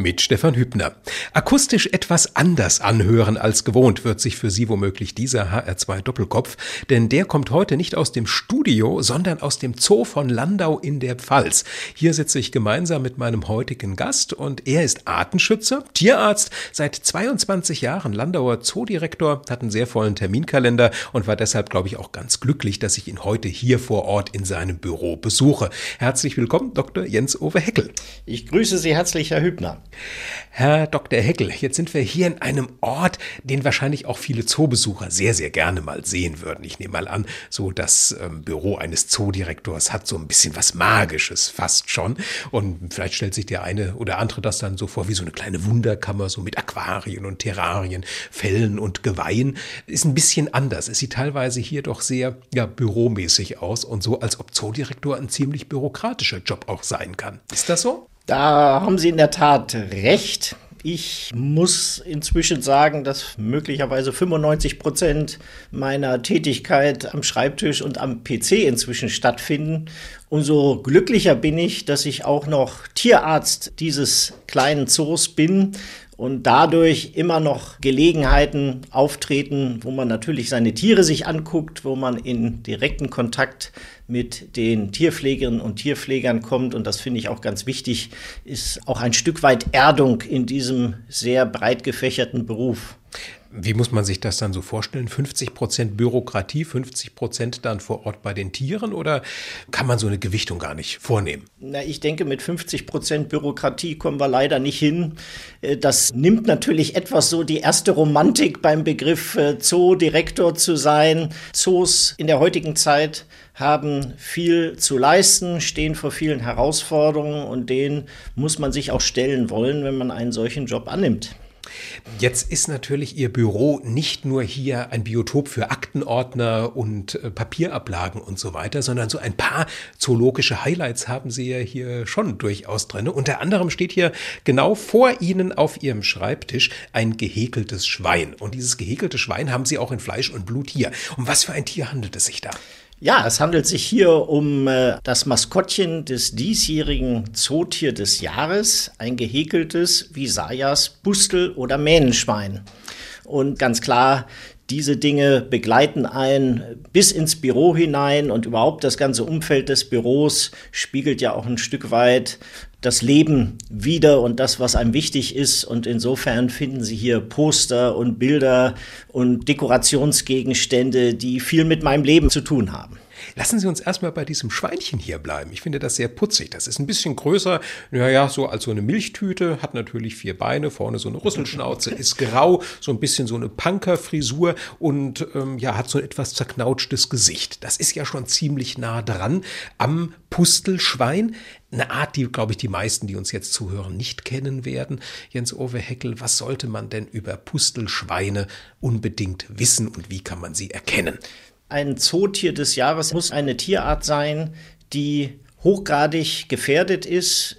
mit Stefan Hübner. Akustisch etwas anders anhören als gewohnt wird sich für Sie womöglich dieser HR2 Doppelkopf, denn der kommt heute nicht aus dem Studio, sondern aus dem Zoo von Landau in der Pfalz. Hier sitze ich gemeinsam mit meinem heutigen Gast und er ist Artenschützer, Tierarzt, seit 22 Jahren Landauer Zoodirektor, hat einen sehr vollen Terminkalender und war deshalb, glaube ich, auch ganz glücklich, dass ich ihn heute hier vor Ort in seinem Büro besuche. Herzlich willkommen, Dr. Jens-Ove Heckel. Ich grüße Sie herzlich, Herr Hübner. Herr Dr. Heckel, jetzt sind wir hier in einem Ort, den wahrscheinlich auch viele Zoobesucher sehr, sehr gerne mal sehen würden. Ich nehme mal an, so das ähm, Büro eines Zoodirektors hat so ein bisschen was Magisches, fast schon. Und vielleicht stellt sich der eine oder andere das dann so vor wie so eine kleine Wunderkammer, so mit Aquarien und Terrarien, Fellen und Geweihen. Ist ein bisschen anders. Es sieht teilweise hier doch sehr, ja, büromäßig aus und so, als ob Zoodirektor ein ziemlich bürokratischer Job auch sein kann. Ist das so? Da haben Sie in der Tat recht. Ich muss inzwischen sagen, dass möglicherweise 95 Prozent meiner Tätigkeit am Schreibtisch und am PC inzwischen stattfinden. Umso glücklicher bin ich, dass ich auch noch Tierarzt dieses kleinen Zoos bin und dadurch immer noch Gelegenheiten auftreten, wo man natürlich seine Tiere sich anguckt, wo man in direkten Kontakt mit den Tierpflegerinnen und Tierpflegern kommt. Und das finde ich auch ganz wichtig, ist auch ein Stück weit Erdung in diesem sehr breit gefächerten Beruf. Wie muss man sich das dann so vorstellen? 50 Prozent Bürokratie, 50 Prozent dann vor Ort bei den Tieren oder kann man so eine Gewichtung gar nicht vornehmen? Na, ich denke, mit 50 Prozent Bürokratie kommen wir leider nicht hin. Äh, das nimmt natürlich etwas so die erste Romantik beim Begriff äh, Zoodirektor zu sein. Zoos in der heutigen Zeit haben viel zu leisten, stehen vor vielen Herausforderungen und denen muss man sich auch stellen wollen, wenn man einen solchen Job annimmt. Jetzt ist natürlich Ihr Büro nicht nur hier ein Biotop für Aktenordner und äh, Papierablagen und so weiter, sondern so ein paar zoologische Highlights haben Sie ja hier schon durchaus drin. Unter anderem steht hier genau vor Ihnen auf Ihrem Schreibtisch ein gehäkeltes Schwein. Und dieses gehäkelte Schwein haben Sie auch in Fleisch und Blut hier. Um was für ein Tier handelt es sich da? Ja, es handelt sich hier um äh, das Maskottchen des diesjährigen Zootier des Jahres, ein gehäkeltes Visayas Bustel oder Mähnenschwein. Und ganz klar, diese Dinge begleiten einen bis ins Büro hinein und überhaupt das ganze Umfeld des Büros spiegelt ja auch ein Stück weit das Leben wieder und das, was einem wichtig ist. Und insofern finden Sie hier Poster und Bilder und Dekorationsgegenstände, die viel mit meinem Leben zu tun haben. Lassen Sie uns erstmal bei diesem Schweinchen hier bleiben. Ich finde das sehr putzig. Das ist ein bisschen größer, naja, so als so eine Milchtüte, hat natürlich vier Beine, vorne so eine Rüsselschnauze, ist grau, so ein bisschen so eine Punkerfrisur und ähm, ja, hat so ein etwas zerknautschtes Gesicht. Das ist ja schon ziemlich nah dran am Pustelschwein. Eine Art, die, glaube ich, die meisten, die uns jetzt zuhören, nicht kennen werden. Jens Ove Heckel, was sollte man denn über Pustelschweine unbedingt wissen und wie kann man sie erkennen? Ein Zootier des Jahres muss eine Tierart sein, die hochgradig gefährdet ist,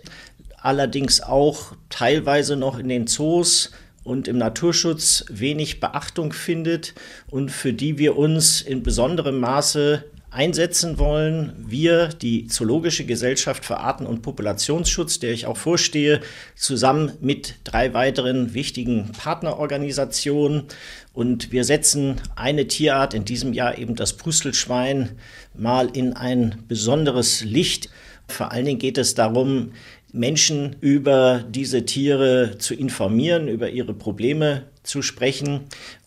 allerdings auch teilweise noch in den Zoos und im Naturschutz wenig Beachtung findet und für die wir uns in besonderem Maße einsetzen wollen. Wir, die Zoologische Gesellschaft für Arten- und Populationsschutz, der ich auch vorstehe, zusammen mit drei weiteren wichtigen Partnerorganisationen. Und wir setzen eine Tierart, in diesem Jahr eben das Pustelschwein, mal in ein besonderes Licht. Vor allen Dingen geht es darum, Menschen über diese Tiere zu informieren, über ihre Probleme zu sprechen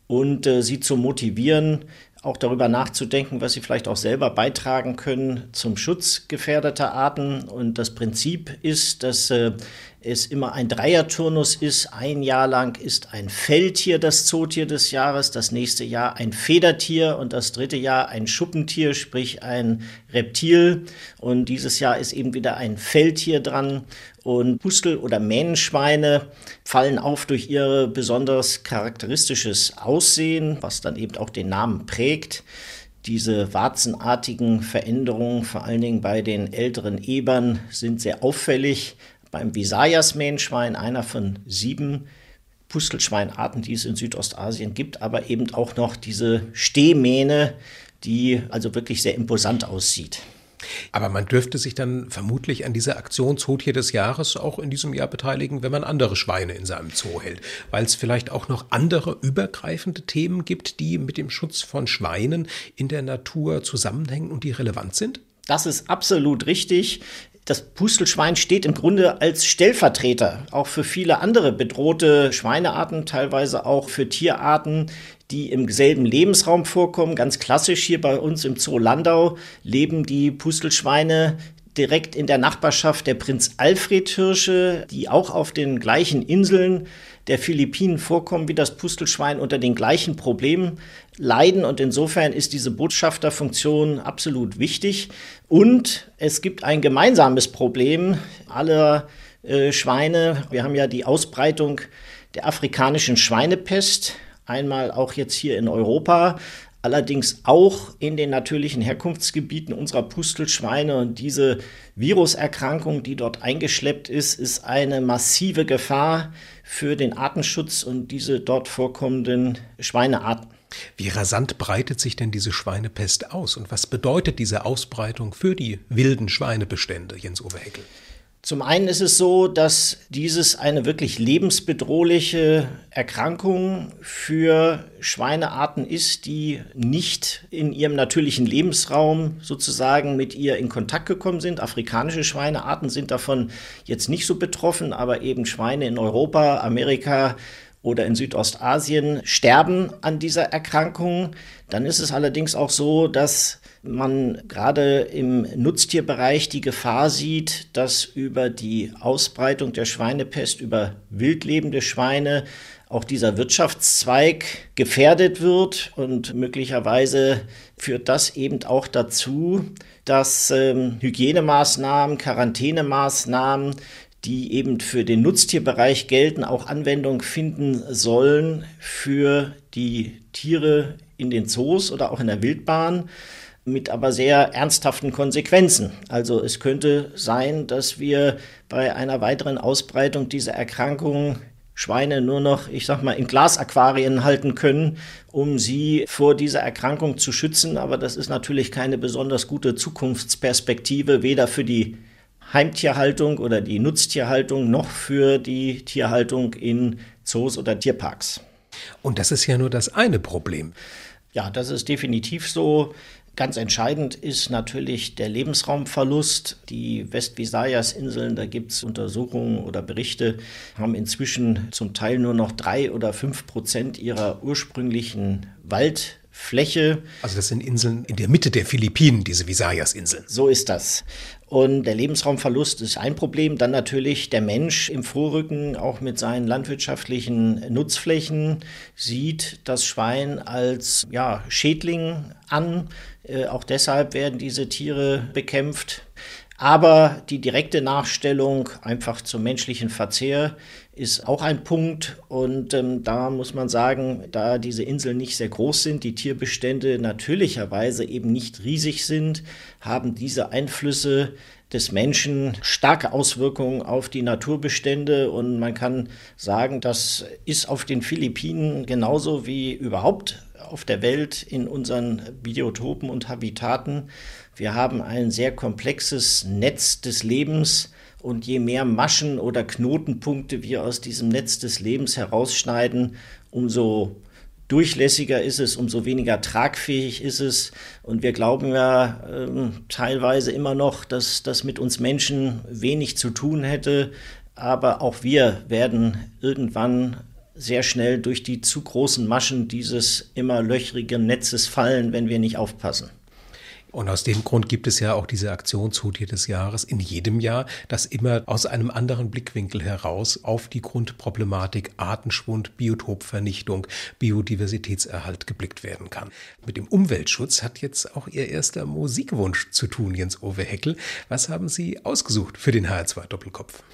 und äh, sie zu motivieren, auch darüber nachzudenken, was sie vielleicht auch selber beitragen können zum Schutz gefährdeter Arten. Und das Prinzip ist, dass äh, es immer ein Dreierturnus ist. Ein Jahr lang ist ein Feldtier das Zootier des Jahres, das nächste Jahr ein Federtier und das dritte Jahr ein Schuppentier, sprich ein Reptil. Und dieses Jahr ist eben wieder ein Feldtier dran. Und Pustel- oder Mähnenschweine fallen auf durch ihr besonders charakteristisches Aussehen, was dann eben auch den Namen prägt diese warzenartigen Veränderungen, vor allen Dingen bei den älteren Ebern, sind sehr auffällig beim Visayas-Mähnschwein, einer von sieben Pustelschweinarten, die es in Südostasien gibt, aber eben auch noch diese Stehmähne, die also wirklich sehr imposant aussieht. Aber man dürfte sich dann vermutlich an dieser Aktion Zootier des Jahres auch in diesem Jahr beteiligen, wenn man andere Schweine in seinem Zoo hält, weil es vielleicht auch noch andere übergreifende Themen gibt, die mit dem Schutz von Schweinen in der Natur zusammenhängen und die relevant sind? Das ist absolut richtig. Das Pustelschwein steht im Grunde als Stellvertreter auch für viele andere bedrohte Schweinearten, teilweise auch für Tierarten, die im selben Lebensraum vorkommen. Ganz klassisch hier bei uns im Zoo Landau leben die Pustelschweine direkt in der Nachbarschaft der Prinz Alfred Hirsche, die auch auf den gleichen Inseln der Philippinen vorkommen wie das Pustelschwein unter den gleichen Problemen leiden. Und insofern ist diese Botschafterfunktion absolut wichtig. Und es gibt ein gemeinsames Problem aller äh, Schweine. Wir haben ja die Ausbreitung der afrikanischen Schweinepest. Einmal auch jetzt hier in Europa, allerdings auch in den natürlichen Herkunftsgebieten unserer Pustelschweine. Und diese Viruserkrankung, die dort eingeschleppt ist, ist eine massive Gefahr für den Artenschutz und diese dort vorkommenden Schweinearten. Wie rasant breitet sich denn diese Schweinepest aus und was bedeutet diese Ausbreitung für die wilden Schweinebestände, Jens Overheckel? Zum einen ist es so, dass dieses eine wirklich lebensbedrohliche Erkrankung für Schweinearten ist, die nicht in ihrem natürlichen Lebensraum sozusagen mit ihr in Kontakt gekommen sind. Afrikanische Schweinearten sind davon jetzt nicht so betroffen, aber eben Schweine in Europa, Amerika, oder in Südostasien sterben an dieser Erkrankung. Dann ist es allerdings auch so, dass man gerade im Nutztierbereich die Gefahr sieht, dass über die Ausbreitung der Schweinepest über wildlebende Schweine auch dieser Wirtschaftszweig gefährdet wird. Und möglicherweise führt das eben auch dazu, dass ähm, Hygienemaßnahmen, Quarantänemaßnahmen, die eben für den Nutztierbereich gelten, auch Anwendung finden sollen für die Tiere in den Zoos oder auch in der Wildbahn mit aber sehr ernsthaften Konsequenzen. Also es könnte sein, dass wir bei einer weiteren Ausbreitung dieser Erkrankung Schweine nur noch, ich sag mal, in Glasaquarien halten können, um sie vor dieser Erkrankung zu schützen. Aber das ist natürlich keine besonders gute Zukunftsperspektive, weder für die Heimtierhaltung oder die Nutztierhaltung noch für die Tierhaltung in Zoos oder Tierparks. Und das ist ja nur das eine Problem. Ja, das ist definitiv so. Ganz entscheidend ist natürlich der Lebensraumverlust. Die West-Visayas-Inseln, da gibt es Untersuchungen oder Berichte, haben inzwischen zum Teil nur noch drei oder fünf Prozent ihrer ursprünglichen Waldfläche. Also das sind Inseln in der Mitte der Philippinen, diese Visayas-Inseln. So ist das. Und der Lebensraumverlust ist ein Problem. Dann natürlich der Mensch im Vorrücken, auch mit seinen landwirtschaftlichen Nutzflächen, sieht das Schwein als ja, Schädling an äh, auch deshalb werden diese Tiere bekämpft. Aber die direkte Nachstellung einfach zum menschlichen Verzehr ist auch ein Punkt. Und ähm, da muss man sagen, da diese Inseln nicht sehr groß sind, die Tierbestände natürlicherweise eben nicht riesig sind, haben diese Einflüsse des Menschen starke Auswirkungen auf die Naturbestände. Und man kann sagen, das ist auf den Philippinen genauso wie überhaupt auf der Welt in unseren Biotopen und Habitaten. Wir haben ein sehr komplexes Netz des Lebens und je mehr Maschen oder Knotenpunkte wir aus diesem Netz des Lebens herausschneiden, umso durchlässiger ist es, umso weniger tragfähig ist es. Und wir glauben ja äh, teilweise immer noch, dass das mit uns Menschen wenig zu tun hätte. Aber auch wir werden irgendwann sehr schnell durch die zu großen Maschen dieses immer löchrigen Netzes fallen, wenn wir nicht aufpassen. Und aus dem Grund gibt es ja auch diese Aktion Zootier des Jahres in jedem Jahr, dass immer aus einem anderen Blickwinkel heraus auf die Grundproblematik Artenschwund, Biotopvernichtung, Biodiversitätserhalt geblickt werden kann. Mit dem Umweltschutz hat jetzt auch Ihr erster Musikwunsch zu tun, Jens Ove Heckel. Was haben Sie ausgesucht für den HR2 Doppelkopf?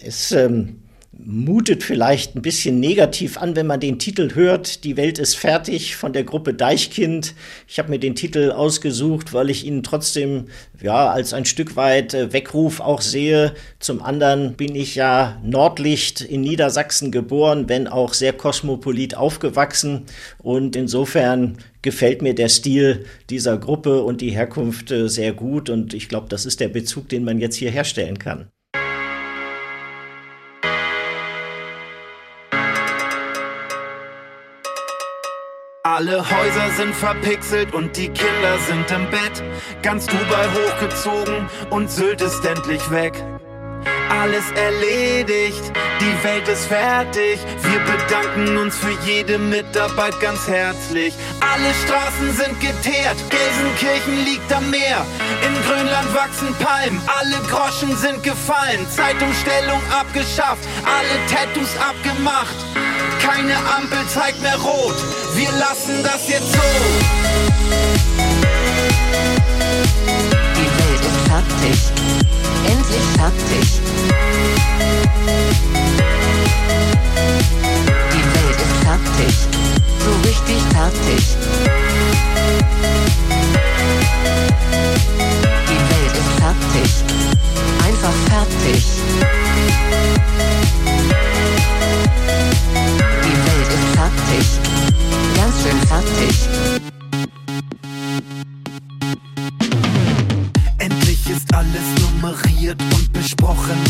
Es ähm mutet vielleicht ein bisschen negativ an, wenn man den Titel hört. Die Welt ist fertig von der Gruppe Deichkind. Ich habe mir den Titel ausgesucht, weil ich ihn trotzdem ja als ein Stück weit äh, Weckruf auch sehe. Zum anderen bin ich ja Nordlicht in Niedersachsen geboren, wenn auch sehr kosmopolit aufgewachsen und insofern gefällt mir der Stil dieser Gruppe und die Herkunft äh, sehr gut und ich glaube, das ist der Bezug, den man jetzt hier herstellen kann. Alle Häuser sind verpixelt und die Kinder sind im Bett. Ganz Dubai hochgezogen und Sylt ist endlich weg. Alles erledigt, die Welt ist fertig. Wir bedanken uns für jede Mitarbeit ganz herzlich. Alle Straßen sind geteert, Gelsenkirchen liegt am Meer. In Grönland wachsen Palmen, alle Groschen sind gefallen. Zeitumstellung abgeschafft, alle Tattoos abgemacht. Keine Ampel zeigt mehr rot, wir lassen das jetzt so. Die Welt ist fertig, endlich fertig. Die Welt ist fertig, so richtig fertig. Die Welt ist fertig, einfach fertig. fertig. Ganz schön fertig. Nummeriert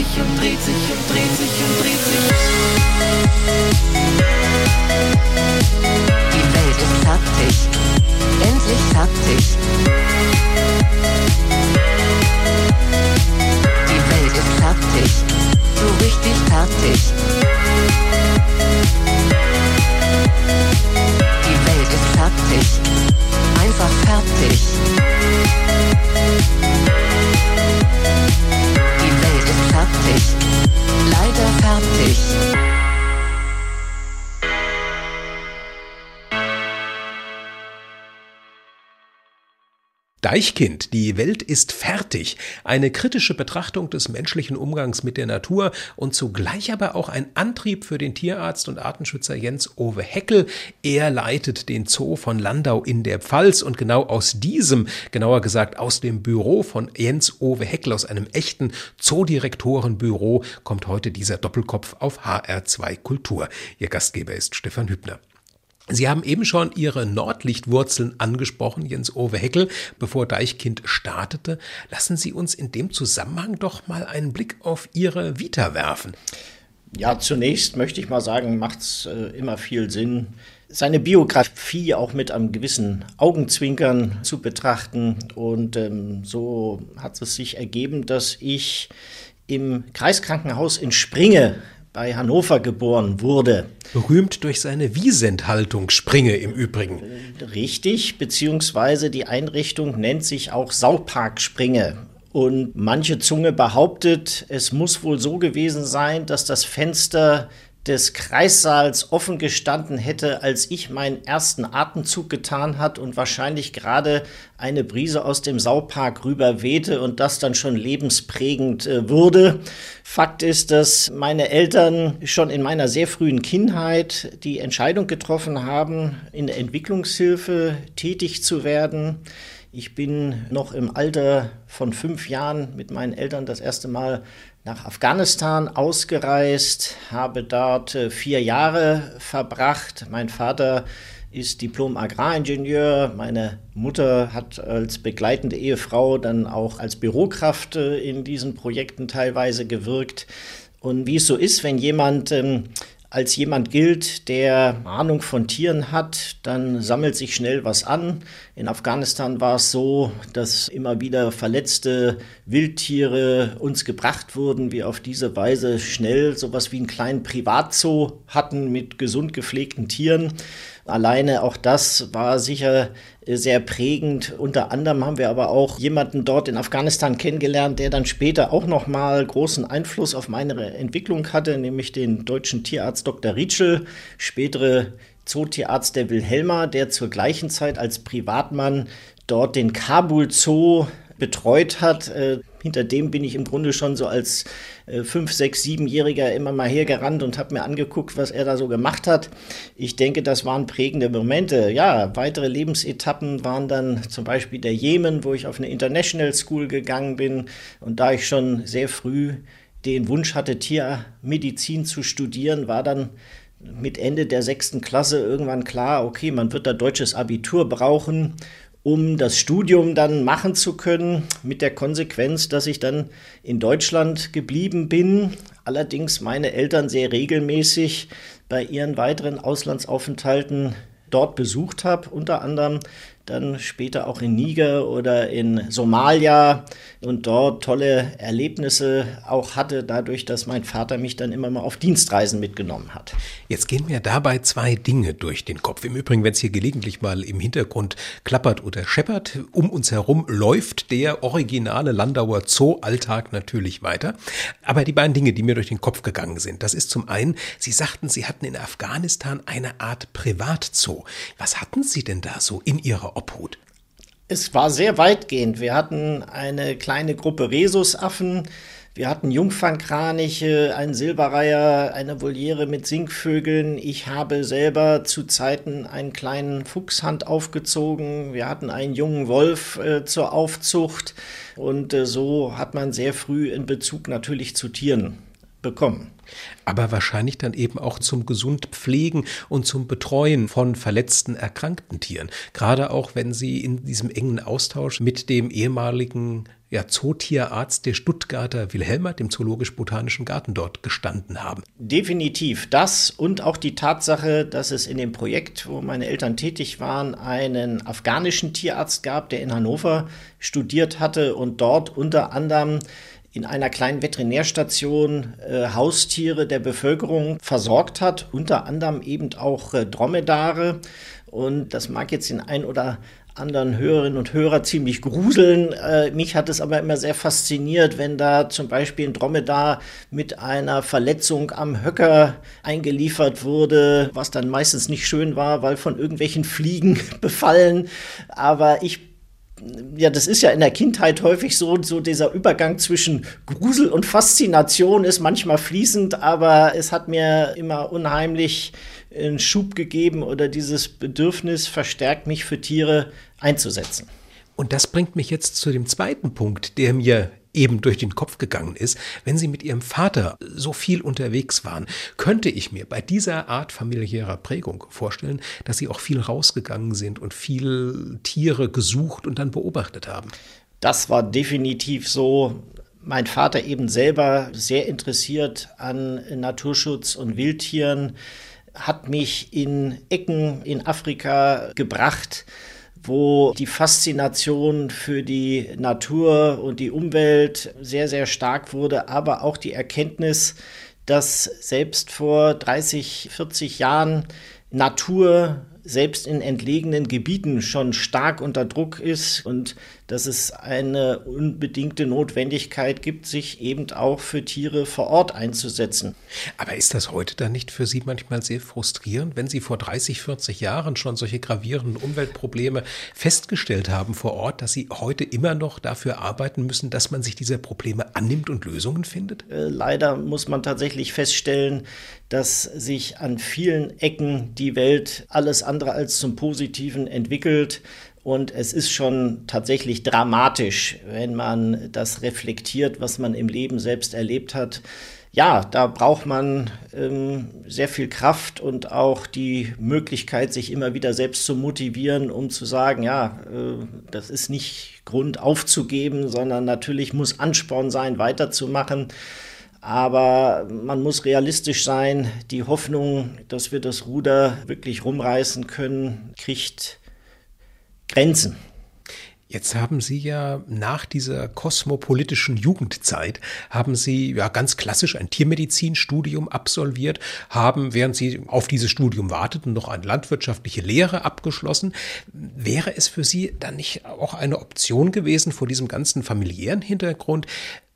ewig und dreht sich und dreht sich und dreht sich. Die Welt ist fertig. Endlich fertig. Die Welt ist fertig. So richtig fertig. Deichkind, die Welt ist fertig. Eine kritische Betrachtung des menschlichen Umgangs mit der Natur und zugleich aber auch ein Antrieb für den Tierarzt und Artenschützer Jens Owe Heckel. Er leitet den Zoo von Landau in der Pfalz und genau aus diesem, genauer gesagt aus dem Büro von Jens Owe Heckel, aus einem echten Zoodirektorenbüro, kommt heute dieser Doppelkopf auf HR2 Kultur. Ihr Gastgeber ist Stefan Hübner. Sie haben eben schon Ihre Nordlichtwurzeln angesprochen, Jens Owe Heckel, bevor Deichkind startete. Lassen Sie uns in dem Zusammenhang doch mal einen Blick auf Ihre Vita werfen. Ja, zunächst möchte ich mal sagen, macht es äh, immer viel Sinn, seine Biografie auch mit einem gewissen Augenzwinkern zu betrachten. Und ähm, so hat es sich ergeben, dass ich im Kreiskrankenhaus in Springe bei Hannover geboren wurde. Berühmt durch seine Wiesenthaltung, Springe im Übrigen. Richtig, beziehungsweise die Einrichtung nennt sich auch Saupark Springe. Und manche Zunge behauptet, es muss wohl so gewesen sein, dass das Fenster des Kreissaals offen gestanden hätte, als ich meinen ersten Atemzug getan hat und wahrscheinlich gerade eine Brise aus dem Saupark rüber wehte und das dann schon lebensprägend äh, wurde. Fakt ist, dass meine Eltern schon in meiner sehr frühen Kindheit die Entscheidung getroffen haben, in der Entwicklungshilfe tätig zu werden. Ich bin noch im Alter von fünf Jahren mit meinen Eltern das erste Mal nach Afghanistan ausgereist, habe dort äh, vier Jahre verbracht. Mein Vater ist Diplom-Agraringenieur. Meine Mutter hat als begleitende Ehefrau dann auch als Bürokraft äh, in diesen Projekten teilweise gewirkt. Und wie es so ist, wenn jemand ähm, als jemand gilt, der Ahnung von Tieren hat, dann sammelt sich schnell was an. In Afghanistan war es so, dass immer wieder verletzte Wildtiere uns gebracht wurden, wir auf diese Weise schnell sowas wie einen kleinen Privatzoo hatten mit gesund gepflegten Tieren. Alleine auch das war sicher sehr prägend. Unter anderem haben wir aber auch jemanden dort in Afghanistan kennengelernt, der dann später auch nochmal großen Einfluss auf meine Entwicklung hatte, nämlich den deutschen Tierarzt Dr. Rietschel, spätere Zootierarzt der Wilhelma, der zur gleichen Zeit als Privatmann dort den Kabul Zoo betreut hat. Äh, hinter dem bin ich im Grunde schon so als äh, fünf, sechs, siebenjähriger immer mal hergerannt und habe mir angeguckt, was er da so gemacht hat. Ich denke, das waren prägende Momente. Ja, weitere Lebensetappen waren dann zum Beispiel der Jemen, wo ich auf eine International School gegangen bin und da ich schon sehr früh den Wunsch hatte, Tiermedizin zu studieren, war dann mit Ende der sechsten Klasse irgendwann klar, okay, man wird da deutsches Abitur brauchen um das Studium dann machen zu können, mit der Konsequenz, dass ich dann in Deutschland geblieben bin, allerdings meine Eltern sehr regelmäßig bei ihren weiteren Auslandsaufenthalten dort besucht habe, unter anderem dann später auch in Niger oder in Somalia und dort tolle Erlebnisse auch hatte, dadurch, dass mein Vater mich dann immer mal auf Dienstreisen mitgenommen hat. Jetzt gehen mir dabei zwei Dinge durch den Kopf. Im Übrigen, wenn es hier gelegentlich mal im Hintergrund klappert oder scheppert, um uns herum läuft der originale Landauer Zoo-Alltag natürlich weiter. Aber die beiden Dinge, die mir durch den Kopf gegangen sind, das ist zum einen, Sie sagten, Sie hatten in Afghanistan eine Art Privatzoo. Was hatten Sie denn da so in Ihrer Obhut? Es war sehr weitgehend. Wir hatten eine kleine Gruppe Rhesusaffen, wir hatten Jungfernkraniche, einen Silberreiher, eine Voliere mit Singvögeln. Ich habe selber zu Zeiten einen kleinen Fuchshand aufgezogen. Wir hatten einen jungen Wolf äh, zur Aufzucht. Und äh, so hat man sehr früh in Bezug natürlich zu Tieren bekommen. Aber wahrscheinlich dann eben auch zum Gesundpflegen und zum Betreuen von verletzten, erkrankten Tieren. Gerade auch, wenn Sie in diesem engen Austausch mit dem ehemaligen ja, Zootierarzt der Stuttgarter Wilhelma, dem Zoologisch-Botanischen Garten dort gestanden haben. Definitiv das und auch die Tatsache, dass es in dem Projekt, wo meine Eltern tätig waren, einen afghanischen Tierarzt gab, der in Hannover studiert hatte und dort unter anderem in einer kleinen Veterinärstation äh, Haustiere der Bevölkerung versorgt hat, unter anderem eben auch äh, Dromedare. Und das mag jetzt den ein oder anderen Hörerinnen und Hörer ziemlich gruseln. Äh, mich hat es aber immer sehr fasziniert, wenn da zum Beispiel ein Dromedar mit einer Verletzung am Höcker eingeliefert wurde, was dann meistens nicht schön war, weil von irgendwelchen Fliegen befallen. Aber ich ja, das ist ja in der Kindheit häufig so, so dieser Übergang zwischen Grusel und Faszination ist manchmal fließend, aber es hat mir immer unheimlich einen Schub gegeben oder dieses Bedürfnis verstärkt mich für Tiere einzusetzen. Und das bringt mich jetzt zu dem zweiten Punkt, der mir eben durch den Kopf gegangen ist, wenn Sie mit Ihrem Vater so viel unterwegs waren, könnte ich mir bei dieser Art familiärer Prägung vorstellen, dass Sie auch viel rausgegangen sind und viel Tiere gesucht und dann beobachtet haben. Das war definitiv so. Mein Vater eben selber sehr interessiert an Naturschutz und Wildtieren, hat mich in Ecken in Afrika gebracht, wo die Faszination für die Natur und die Umwelt sehr, sehr stark wurde, aber auch die Erkenntnis, dass selbst vor 30, 40 Jahren Natur selbst in entlegenen Gebieten schon stark unter Druck ist und dass es eine unbedingte Notwendigkeit gibt, sich eben auch für Tiere vor Ort einzusetzen. Aber ist das heute dann nicht für Sie manchmal sehr frustrierend, wenn Sie vor 30, 40 Jahren schon solche gravierenden Umweltprobleme festgestellt haben vor Ort, dass Sie heute immer noch dafür arbeiten müssen, dass man sich dieser Probleme annimmt und Lösungen findet? Äh, leider muss man tatsächlich feststellen, dass sich an vielen Ecken die Welt alles andere als zum Positiven entwickelt. Und es ist schon tatsächlich dramatisch, wenn man das reflektiert, was man im Leben selbst erlebt hat. Ja, da braucht man ähm, sehr viel Kraft und auch die Möglichkeit, sich immer wieder selbst zu motivieren, um zu sagen, ja, äh, das ist nicht Grund aufzugeben, sondern natürlich muss Ansporn sein, weiterzumachen. Aber man muss realistisch sein. Die Hoffnung, dass wir das Ruder wirklich rumreißen können, kriegt Grenzen. Jetzt haben Sie ja nach dieser kosmopolitischen Jugendzeit, haben Sie ja ganz klassisch ein Tiermedizinstudium absolviert, haben, während Sie auf dieses Studium warteten, noch eine landwirtschaftliche Lehre abgeschlossen. Wäre es für Sie dann nicht auch eine Option gewesen, vor diesem ganzen familiären Hintergrund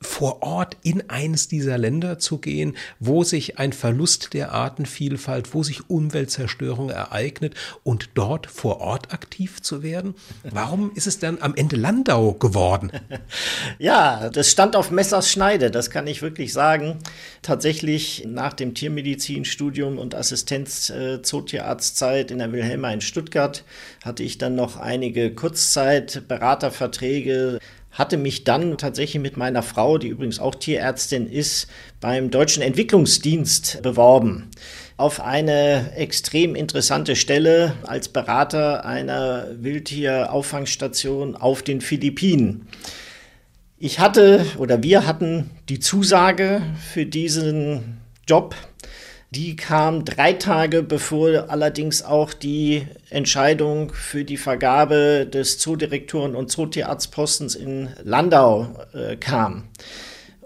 vor Ort in eines dieser Länder zu gehen, wo sich ein Verlust der Artenvielfalt, wo sich Umweltzerstörung ereignet und dort vor Ort aktiv zu werden? Warum ist es dann am Ende Landau geworden? Ja, das stand auf Messers Schneide, das kann ich wirklich sagen. Tatsächlich nach dem Tiermedizinstudium und Assistenz äh, in der Wilhelma in Stuttgart hatte ich dann noch einige Kurzzeit-Beraterverträge hatte mich dann tatsächlich mit meiner Frau, die übrigens auch Tierärztin ist, beim Deutschen Entwicklungsdienst beworben auf eine extrem interessante Stelle als Berater einer Wildtierauffangstation auf den Philippinen. Ich hatte oder wir hatten die Zusage für diesen Job die kam drei Tage bevor allerdings auch die Entscheidung für die Vergabe des Zoodirektoren und Zootierarztpostens in Landau äh, kam.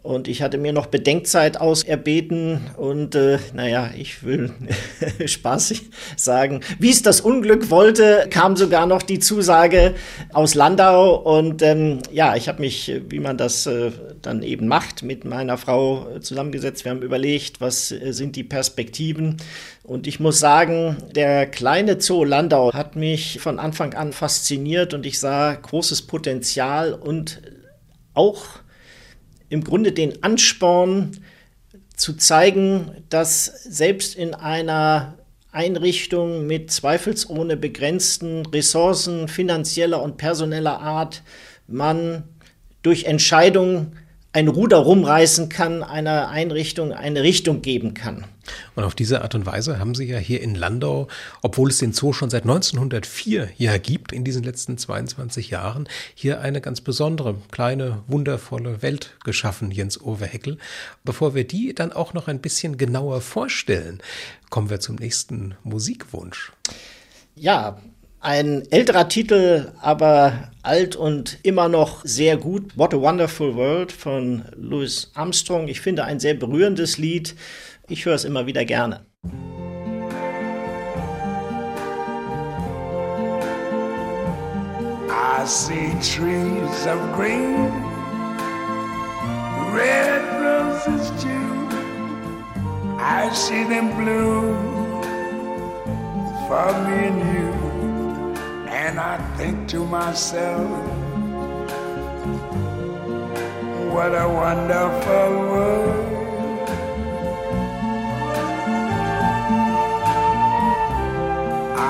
Und ich hatte mir noch Bedenkzeit auserbeten und äh, naja, ich will spaßig sagen, wie es das Unglück wollte, kam sogar noch die Zusage aus Landau. Und ähm, ja, ich habe mich, wie man das äh, dann eben macht, mit meiner Frau zusammengesetzt. Wir haben überlegt, was äh, sind die Perspektiven. Und ich muss sagen, der kleine Zoo Landau hat mich von Anfang an fasziniert und ich sah großes Potenzial und auch im Grunde den Ansporn zu zeigen, dass selbst in einer Einrichtung mit zweifelsohne begrenzten Ressourcen finanzieller und personeller Art man durch Entscheidungen ein Ruder rumreißen kann, einer Einrichtung eine Richtung geben kann. Und auf diese Art und Weise haben Sie ja hier in Landau, obwohl es den Zoo schon seit 1904 ja gibt, in diesen letzten 22 Jahren, hier eine ganz besondere, kleine, wundervolle Welt geschaffen, Jens Ove Heckel. Bevor wir die dann auch noch ein bisschen genauer vorstellen, kommen wir zum nächsten Musikwunsch. Ja, ein älterer Titel, aber alt und immer noch sehr gut. What a Wonderful World von Louis Armstrong. Ich finde ein sehr berührendes Lied. Ich höre es immer wieder gerne. I see trees of green, red roses too. I see them bloom for me and you. And I think to myself, what a wonderful world.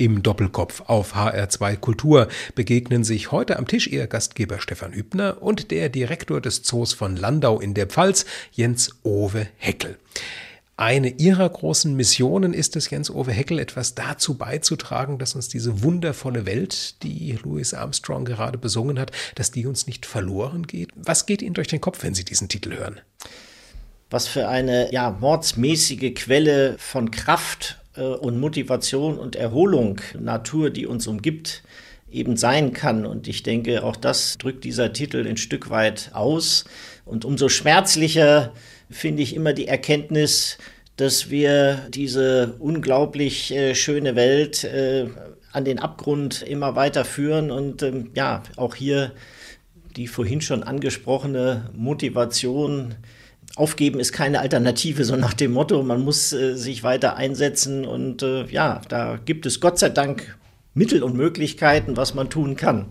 Im Doppelkopf auf HR2 Kultur begegnen sich heute am Tisch ihr Gastgeber Stefan Hübner und der Direktor des Zoos von Landau in der Pfalz, Jens Owe Heckel. Eine ihrer großen Missionen ist es, Jens Owe Heckel, etwas dazu beizutragen, dass uns diese wundervolle Welt, die Louis Armstrong gerade besungen hat, dass die uns nicht verloren geht. Was geht Ihnen durch den Kopf, wenn Sie diesen Titel hören? Was für eine ja, mordsmäßige Quelle von Kraft und Motivation und Erholung Natur, die uns umgibt, eben sein kann. Und ich denke, auch das drückt dieser Titel ein Stück weit aus. Und umso schmerzlicher finde ich immer die Erkenntnis, dass wir diese unglaublich äh, schöne Welt äh, an den Abgrund immer weiter führen und ähm, ja, auch hier die vorhin schon angesprochene Motivation, Aufgeben ist keine Alternative, so nach dem Motto, man muss äh, sich weiter einsetzen und äh, ja, da gibt es Gott sei Dank Mittel und Möglichkeiten, was man tun kann.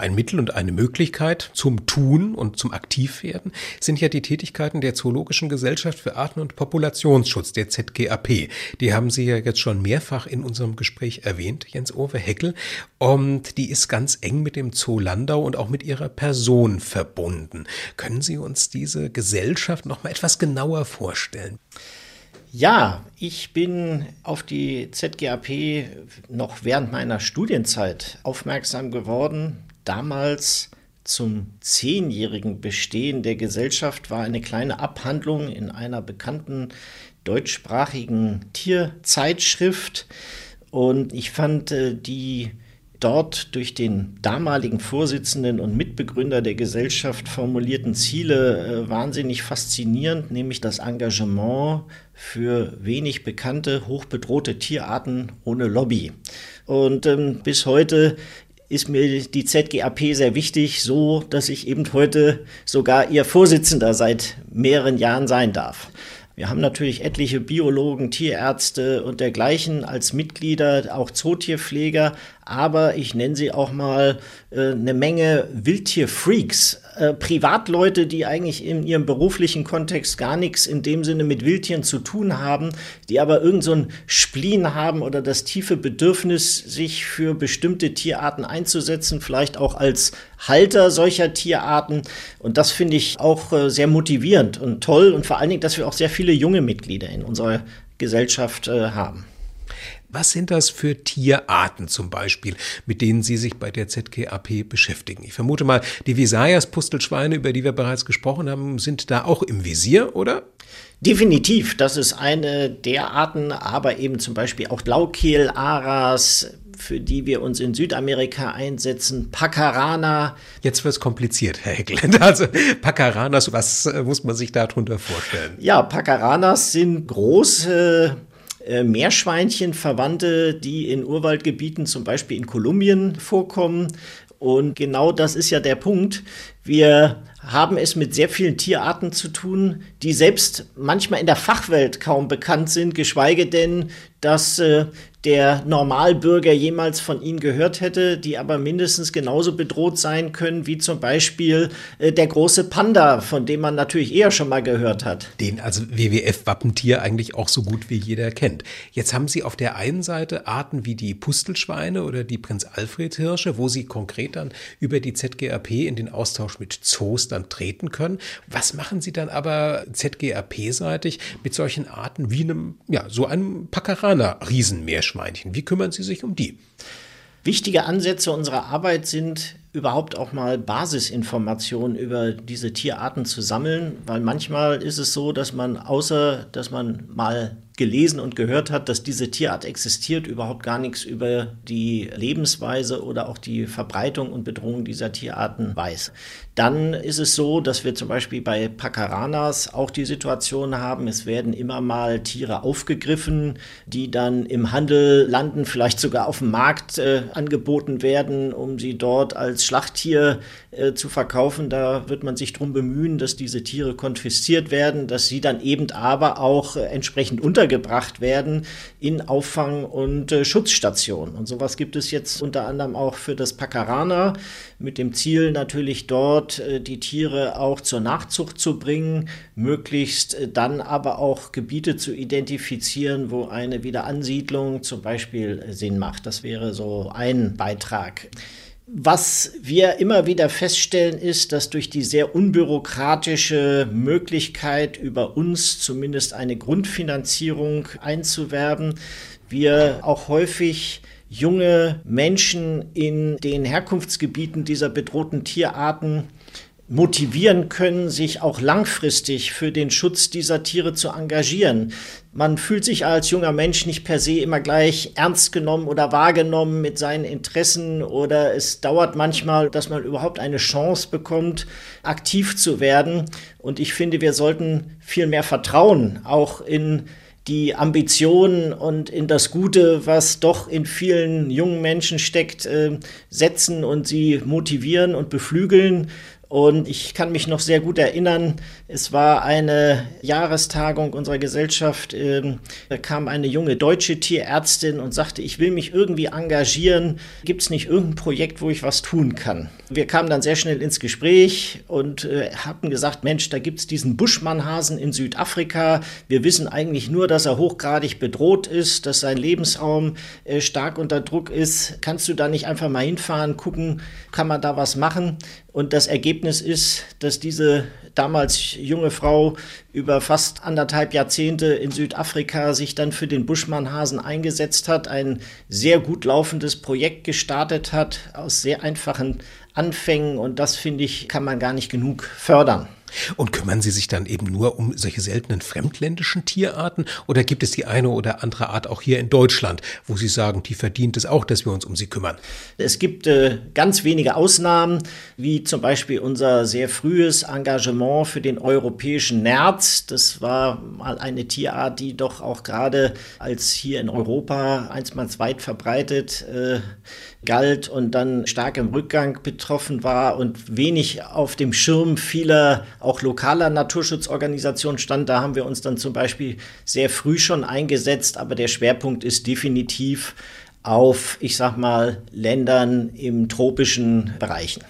Ein Mittel und eine Möglichkeit zum Tun und zum Aktivwerden sind ja die Tätigkeiten der Zoologischen Gesellschaft für Arten- und Populationsschutz, der ZGAP. Die haben Sie ja jetzt schon mehrfach in unserem Gespräch erwähnt, Jens Owe Heckel. Und die ist ganz eng mit dem Zoo Landau und auch mit Ihrer Person verbunden. Können Sie uns diese Gesellschaft noch mal etwas genauer vorstellen? Ja, ich bin auf die ZGAP noch während meiner Studienzeit aufmerksam geworden. Damals zum zehnjährigen Bestehen der Gesellschaft war eine kleine Abhandlung in einer bekannten deutschsprachigen Tierzeitschrift. Und ich fand äh, die dort durch den damaligen Vorsitzenden und Mitbegründer der Gesellschaft formulierten Ziele äh, wahnsinnig faszinierend, nämlich das Engagement für wenig bekannte, hochbedrohte Tierarten ohne Lobby. Und ähm, bis heute ist mir die ZGAP sehr wichtig, so dass ich eben heute sogar ihr Vorsitzender seit mehreren Jahren sein darf. Wir haben natürlich etliche Biologen, Tierärzte und dergleichen als Mitglieder, auch Zootierpfleger, aber ich nenne sie auch mal äh, eine Menge Wildtierfreaks, äh, Privatleute, die eigentlich in ihrem beruflichen Kontext gar nichts in dem Sinne mit Wildtieren zu tun haben, die aber irgend so Spleen haben oder das tiefe Bedürfnis, sich für bestimmte Tierarten einzusetzen, vielleicht auch als Halter solcher Tierarten. Und das finde ich auch äh, sehr motivierend und toll und vor allen Dingen, dass wir auch sehr viele junge Mitglieder in unserer Gesellschaft äh, haben. Was sind das für Tierarten zum Beispiel, mit denen Sie sich bei der ZGAP beschäftigen? Ich vermute mal, die Visayas-Pustelschweine, über die wir bereits gesprochen haben, sind da auch im Visier, oder? Definitiv, das ist eine der Arten, aber eben zum Beispiel auch Blaukehl, Aras, für die wir uns in Südamerika einsetzen, Pacarana. Jetzt wird es kompliziert, Herr Heckland. Also Pacaranas, was äh, muss man sich darunter vorstellen? Ja, Pacaranas sind große äh, Meerschweinchen, Verwandte, die in Urwaldgebieten, zum Beispiel in Kolumbien, vorkommen. Und genau das ist ja der Punkt. Wir haben es mit sehr vielen Tierarten zu tun, die selbst manchmal in der Fachwelt kaum bekannt sind, geschweige denn, dass äh, der Normalbürger jemals von ihnen gehört hätte, die aber mindestens genauso bedroht sein können wie zum Beispiel äh, der große Panda, von dem man natürlich eher schon mal gehört hat. Den also WWF-Wappentier eigentlich auch so gut wie jeder kennt. Jetzt haben Sie auf der einen Seite Arten wie die Pustelschweine oder die Prinz Alfred Hirsche, wo Sie konkret dann über die ZGAP in den Austausch mit Zoos dann treten können. Was machen Sie dann aber ZGAP-seitig mit solchen Arten wie einem, ja, so einem Paccarana-Riesenmeerschweinchen? Wie kümmern Sie sich um die? Wichtige Ansätze unserer Arbeit sind überhaupt auch mal Basisinformationen über diese Tierarten zu sammeln, weil manchmal ist es so, dass man außer, dass man mal gelesen und gehört hat, dass diese Tierart existiert, überhaupt gar nichts über die Lebensweise oder auch die Verbreitung und Bedrohung dieser Tierarten weiß. Dann ist es so, dass wir zum Beispiel bei Pacaranas auch die Situation haben, es werden immer mal Tiere aufgegriffen, die dann im Handel landen, vielleicht sogar auf dem Markt äh, angeboten werden, um sie dort als Schlachttier äh, zu verkaufen. Da wird man sich darum bemühen, dass diese Tiere konfisziert werden, dass sie dann eben aber auch äh, entsprechend untergebracht werden in Auffang- und äh, Schutzstationen. Und sowas gibt es jetzt unter anderem auch für das Pacarana mit dem Ziel natürlich dort äh, die Tiere auch zur Nachzucht zu bringen, möglichst äh, dann aber auch Gebiete zu identifizieren, wo eine Wiederansiedlung zum Beispiel äh, Sinn macht. Das wäre so ein Beitrag. Was wir immer wieder feststellen, ist, dass durch die sehr unbürokratische Möglichkeit, über uns zumindest eine Grundfinanzierung einzuwerben, wir auch häufig junge Menschen in den Herkunftsgebieten dieser bedrohten Tierarten motivieren können, sich auch langfristig für den Schutz dieser Tiere zu engagieren. Man fühlt sich als junger Mensch nicht per se immer gleich ernst genommen oder wahrgenommen mit seinen Interessen oder es dauert manchmal, dass man überhaupt eine Chance bekommt, aktiv zu werden. Und ich finde, wir sollten viel mehr Vertrauen auch in die Ambitionen und in das Gute, was doch in vielen jungen Menschen steckt, äh, setzen und sie motivieren und beflügeln. Und ich kann mich noch sehr gut erinnern, es war eine Jahrestagung unserer Gesellschaft. Ähm, da kam eine junge deutsche Tierärztin und sagte, ich will mich irgendwie engagieren. Gibt es nicht irgendein Projekt, wo ich was tun kann? Wir kamen dann sehr schnell ins Gespräch und äh, hatten gesagt, Mensch, da gibt es diesen Buschmannhasen in Südafrika. Wir wissen eigentlich nur, dass er hochgradig bedroht ist, dass sein Lebensraum äh, stark unter Druck ist. Kannst du da nicht einfach mal hinfahren, gucken, kann man da was machen? Und das Ergebnis ist, dass diese damals junge Frau über fast anderthalb Jahrzehnte in Südafrika sich dann für den Buschmannhasen eingesetzt hat, ein sehr gut laufendes Projekt gestartet hat aus sehr einfachen Anfängen und das finde ich, kann man gar nicht genug fördern. Und kümmern Sie sich dann eben nur um solche seltenen fremdländischen Tierarten oder gibt es die eine oder andere Art auch hier in Deutschland, wo Sie sagen, die verdient es auch, dass wir uns um sie kümmern? Es gibt äh, ganz wenige Ausnahmen, wie zum Beispiel unser sehr frühes Engagement für den europäischen Nerz. Das war mal eine Tierart, die doch auch gerade als hier in Europa einstmals weit verbreitet äh, galt und dann stark im Rückgang betroffen war und wenig auf dem Schirm vieler auch lokaler Naturschutzorganisationen stand. Da haben wir uns dann zum Beispiel sehr früh schon eingesetzt, aber der Schwerpunkt ist definitiv auf, ich sag mal, Ländern im tropischen Bereichen.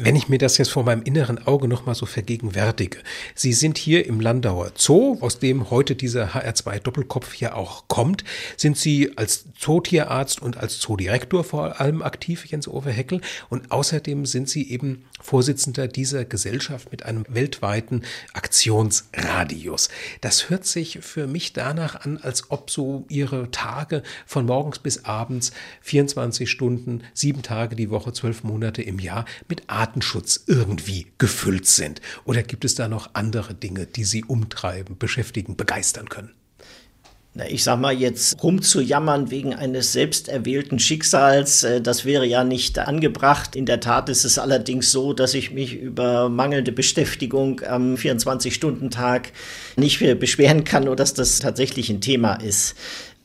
Wenn ich mir das jetzt vor meinem inneren Auge nochmal so vergegenwärtige. Sie sind hier im Landauer Zoo, aus dem heute dieser HR2-Doppelkopf hier auch kommt. Sind Sie als Zootierarzt und als Zoodirektor vor allem aktiv, Jens Ove Heckel. Und außerdem sind Sie eben Vorsitzender dieser Gesellschaft mit einem weltweiten Aktionsradius. Das hört sich für mich danach an, als ob so Ihre Tage von morgens bis abends 24 Stunden, sieben Tage die Woche, zwölf Monate im Jahr mit Artenschutz irgendwie gefüllt sind? Oder gibt es da noch andere Dinge, die Sie umtreiben, beschäftigen, begeistern können? ich sag mal, jetzt rumzujammern wegen eines selbst erwählten Schicksals, äh, das wäre ja nicht angebracht. In der Tat ist es allerdings so, dass ich mich über mangelnde Beschäftigung am 24-Stunden-Tag nicht mehr beschweren kann oder dass das tatsächlich ein Thema ist.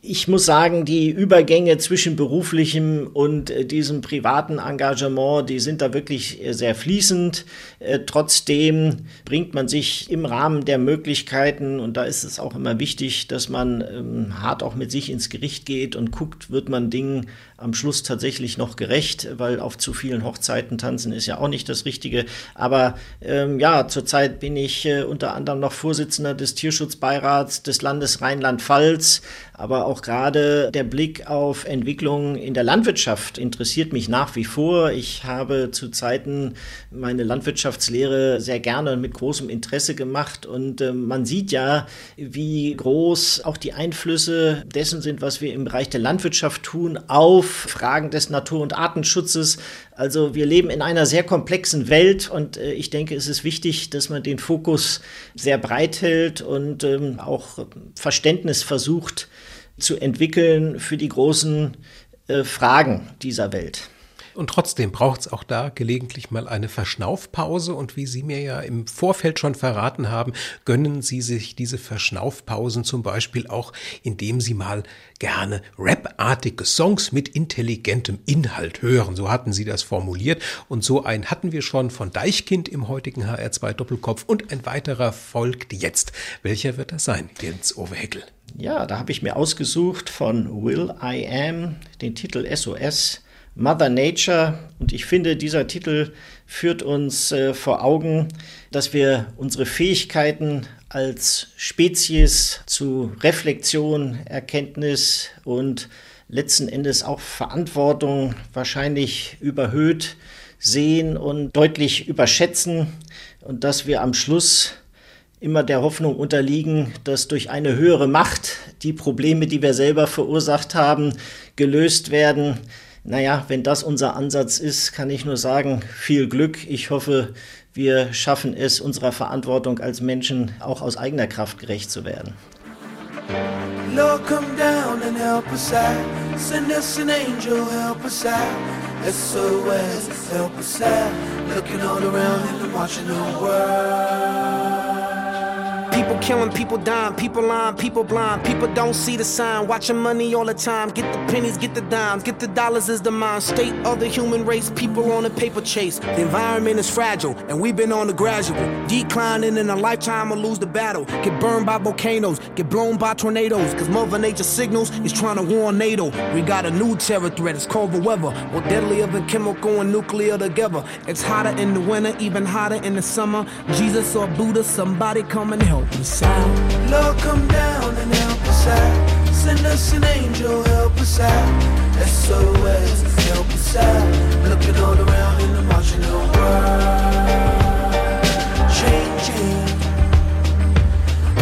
Ich muss sagen, die Übergänge zwischen beruflichem und äh, diesem privaten Engagement, die sind da wirklich äh, sehr fließend. Äh, trotzdem bringt man sich im Rahmen der Möglichkeiten, und da ist es auch immer wichtig, dass man ähm, hart auch mit sich ins Gericht geht und guckt, wird man Dingen am Schluss tatsächlich noch gerecht, weil auf zu vielen Hochzeiten tanzen ist ja auch nicht das Richtige. Aber ähm, ja, zurzeit bin ich unter anderem noch Vorsitzender des Tierschutzbeirats des Landes Rheinland-Pfalz Aber auch gerade der Blick auf Entwicklungen in der Landwirtschaft interessiert mich nach wie vor. Ich habe zu Zeiten meine Landwirtschaftslehre sehr gerne mit großem Interesse gemacht und äh, man sieht ja, wie groß auch die Einflüsse dessen sind, was wir im Bereich der Landwirtschaft tun, auf Fragen des Natur- und Artenschutzes. Also wir leben in einer sehr komplexen Welt und äh, ich denke, es ist wichtig, dass man den Fokus sehr breit hält und ähm, auch Verständnis versucht zu entwickeln für die großen äh, Fragen dieser Welt. Und trotzdem braucht es auch da gelegentlich mal eine Verschnaufpause. Und wie Sie mir ja im Vorfeld schon verraten haben, gönnen Sie sich diese Verschnaufpausen zum Beispiel auch, indem Sie mal gerne rapartige Songs mit intelligentem Inhalt hören. So hatten Sie das formuliert. Und so einen hatten wir schon von Deichkind im heutigen HR2 Doppelkopf. Und ein weiterer folgt jetzt. Welcher wird das sein, Jens Overheckel? Ja, da habe ich mir ausgesucht von Will I Am den Titel SOS. Mother Nature. Und ich finde, dieser Titel führt uns äh, vor Augen, dass wir unsere Fähigkeiten als Spezies zu Reflexion, Erkenntnis und letzten Endes auch Verantwortung wahrscheinlich überhöht sehen und deutlich überschätzen und dass wir am Schluss immer der Hoffnung unterliegen, dass durch eine höhere Macht die Probleme, die wir selber verursacht haben, gelöst werden. Naja, wenn das unser Ansatz ist, kann ich nur sagen, viel Glück. Ich hoffe, wir schaffen es, unserer Verantwortung als Menschen auch aus eigener Kraft gerecht zu werden. Lord, come down and help us out. Send us an angel, help us out. SOS, help us out. Looking all around and watching the world. People killing, people dying, people lying, people blind. People don't see the sign, watching money all the time. Get the pennies, get the dimes, get the dollars is the mind state of the human race. People on a paper chase. The environment is fragile, and we've been on the gradual declining in a lifetime or lose the battle. Get burned by volcanoes, get blown by tornadoes. Cause Mother Nature signals is trying to warn NATO. We got a new terror threat, it's called the weather. More deadlier than chemical and nuclear together. It's hotter in the winter, even hotter in the summer. Jesus or Buddha, somebody come and help us out. Lord, come down and help us out. Send us an angel, help us out. SOS, help us out. Looking all around in the marginal world. Changing.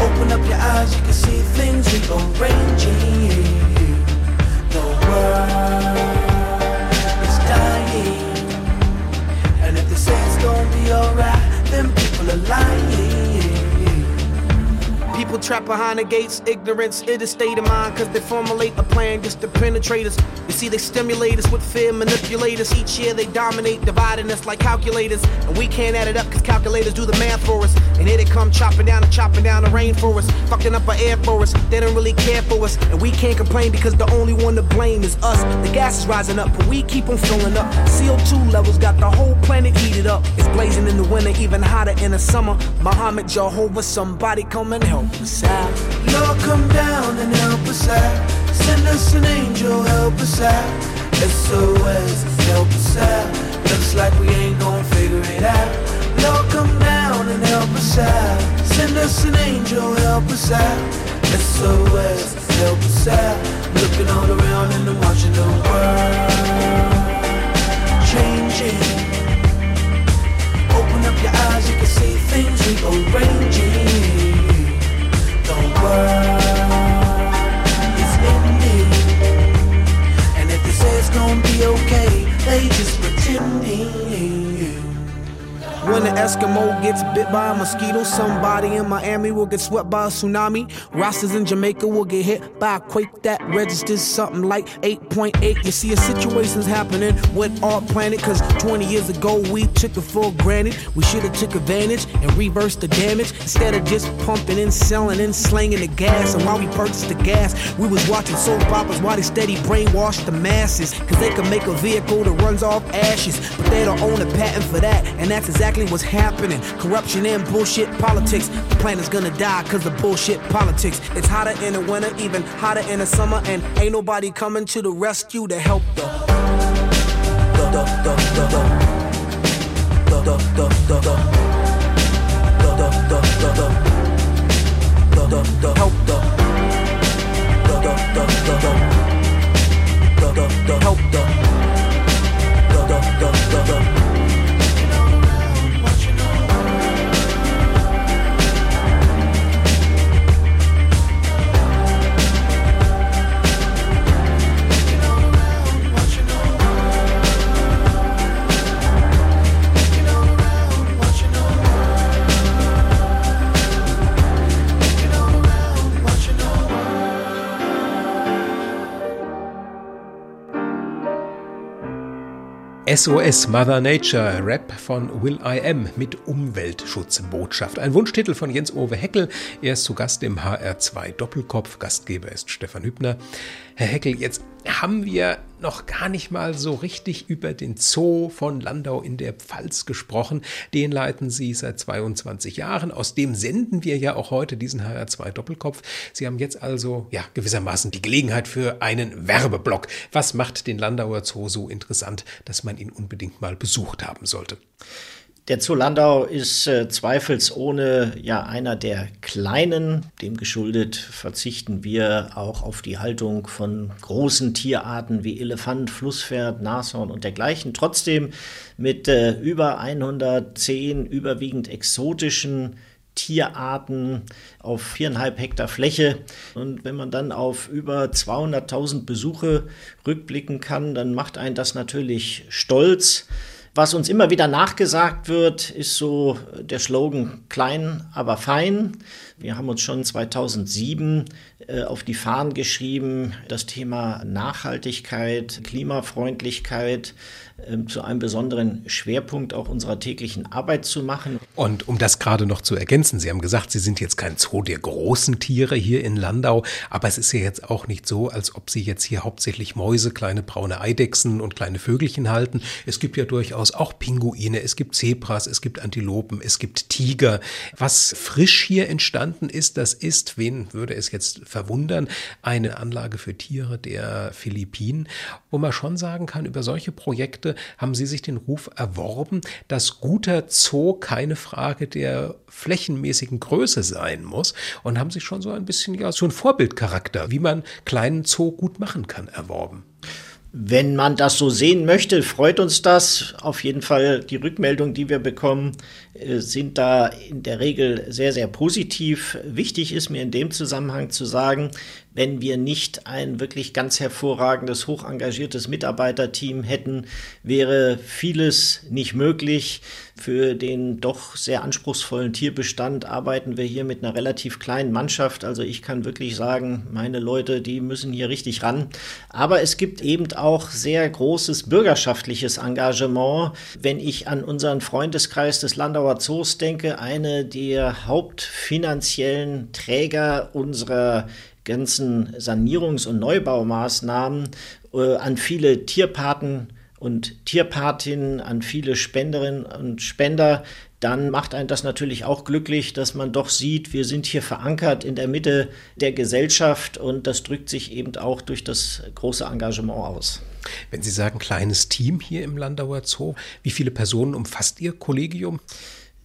Open up your eyes, you can see things rearranging. The world is dying. And if they say it's gonna be alright, People trapped behind the gates, ignorance is a state of mind, cause they formulate a plan just to penetrate us. You see, they stimulate us with fear, manipulate us. Each year they dominate, dividing us like calculators. And we can't add it up, cause calculators do the math for us. And here they come chopping down and chopping down the rainforest, fucking up our air for us. They don't really care for us, and we can't complain because the only one to blame is us. The gas is rising up, but we keep on filling up. CO2 levels got the whole planet heated up. It's blazing in the winter, even hotter in the summer. Muhammad, Jehovah, somebody come and help us out. Lord, come down and help us out. Send us an angel, help us out. SOS, help us out. Looks like we ain't gonna figure it out. Lord, come down and help us out. Send us an angel, help us out. SOS, help us out. Looking all around and I'm watching the world changing. Open up your eyes, you can see things rearranging. Okay, they just pretending. When an Eskimo gets bit by a mosquito, somebody in Miami will get swept by a tsunami. Rostas in Jamaica will get hit by a quake that registers something like 8.8. You see, a situation's happening with our planet, cause 20 years ago we took it for granted. We should have took advantage and reversed the damage instead of just pumping and selling and slinging the gas. And while we purchased the gas, we was watching soap operas while they steady brainwash the masses, cause they could make a vehicle that runs off ashes, but they don't own a patent for that, and that's exactly exactly what's happening. Corruption and bullshit politics. The planet's gonna die cause of bullshit politics. It's hotter in the winter, even hotter in the summer, and ain't nobody coming to the rescue to help the. The, the, the, the, the, the, the, the, the, the, the, help the, the, the, the, the, the, help the, the, the, the SOS Mother Nature, Rap von Will I Am mit Umweltschutzbotschaft. Ein Wunschtitel von Jens-Ove Heckel. Er ist zu Gast im HR2 Doppelkopf. Gastgeber ist Stefan Hübner. Herr Heckel, jetzt haben wir noch gar nicht mal so richtig über den Zoo von Landau in der Pfalz gesprochen. Den leiten Sie seit 22 Jahren. Aus dem senden wir ja auch heute diesen HR2 Doppelkopf. Sie haben jetzt also ja gewissermaßen die Gelegenheit für einen Werbeblock. Was macht den Landauer Zoo so interessant, dass man ihn unbedingt mal besucht haben sollte? Der Zoo Landau ist äh, zweifelsohne ja einer der kleinen. Dem geschuldet verzichten wir auch auf die Haltung von großen Tierarten wie Elefant, Flusspferd, Nashorn und dergleichen. Trotzdem mit äh, über 110 überwiegend exotischen Tierarten auf viereinhalb Hektar Fläche. Und wenn man dann auf über 200.000 Besuche rückblicken kann, dann macht einen das natürlich stolz. Was uns immer wieder nachgesagt wird, ist so der Slogan klein, aber fein. Wir haben uns schon 2007 äh, auf die Fahnen geschrieben, das Thema Nachhaltigkeit, Klimafreundlichkeit äh, zu einem besonderen Schwerpunkt auch unserer täglichen Arbeit zu machen. Und um das gerade noch zu ergänzen, Sie haben gesagt, Sie sind jetzt kein Zoo der großen Tiere hier in Landau, aber es ist ja jetzt auch nicht so, als ob Sie jetzt hier hauptsächlich Mäuse, kleine braune Eidechsen und kleine Vögelchen halten. Es gibt ja durchaus auch Pinguine, es gibt Zebras, es gibt Antilopen, es gibt Tiger. Was frisch hier entstanden ist, das ist, wen würde es jetzt verwundern, eine Anlage für Tiere der Philippinen, wo man schon sagen kann, über solche Projekte haben sie sich den Ruf erworben, dass guter Zoo keine Frage der flächenmäßigen Größe sein muss und haben sich schon so ein bisschen ja so ein Vorbildcharakter, wie man kleinen Zoo gut machen kann, erworben. Wenn man das so sehen möchte, freut uns das. Auf jeden Fall die Rückmeldungen, die wir bekommen, äh, sind da in der Regel sehr, sehr positiv. Wichtig ist mir in dem Zusammenhang zu sagen, wenn wir nicht ein wirklich ganz hervorragendes, hoch engagiertes Mitarbeiterteam hätten, wäre vieles nicht möglich. Für den doch sehr anspruchsvollen Tierbestand arbeiten wir hier mit einer relativ kleinen Mannschaft. Also ich kann wirklich sagen, meine Leute, die müssen hier richtig ran. Aber es gibt eben auch sehr großes bürgerschaftliches Engagement. Wenn ich an unseren Freundeskreis des Landauer Zoos denke, eine der hauptfinanziellen Träger unserer ganzen Sanierungs- und Neubaumaßnahmen äh, an viele Tierpaten und Tierpatinnen, an viele Spenderinnen und Spender, dann macht einen das natürlich auch glücklich, dass man doch sieht, wir sind hier verankert in der Mitte der Gesellschaft und das drückt sich eben auch durch das große Engagement aus. Wenn Sie sagen kleines Team hier im Landauer Zoo, wie viele Personen umfasst Ihr Kollegium?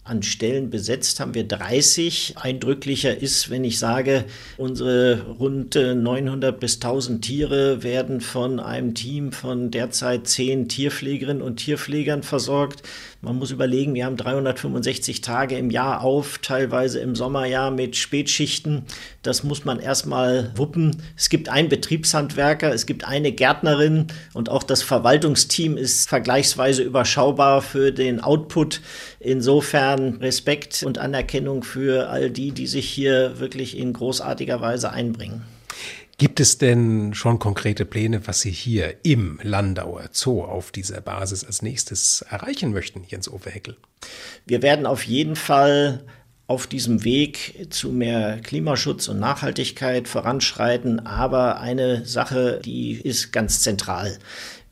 An Stellen besetzt haben wir 30. Eindrücklicher ist, wenn ich sage, unsere rund 900 bis 1000 Tiere werden von einem Team von derzeit zehn Tierpflegerinnen und Tierpflegern versorgt. Man muss überlegen, wir haben 365 Tage im Jahr auf, teilweise im Sommerjahr mit Spätschichten. Das muss man erstmal wuppen. Es gibt einen Betriebshandwerker, es gibt eine Gärtnerin und auch das Verwaltungsteam ist vergleichsweise überschaubar für den Output. Insofern Respekt und Anerkennung für all die, die sich hier wirklich in großartiger Weise einbringen. Gibt es denn schon konkrete Pläne, was Sie hier im Landauer Zoo auf dieser Basis als nächstes erreichen möchten, Jens Ove Heckel? Wir werden auf jeden Fall auf diesem Weg zu mehr Klimaschutz und Nachhaltigkeit voranschreiten. Aber eine Sache, die ist ganz zentral.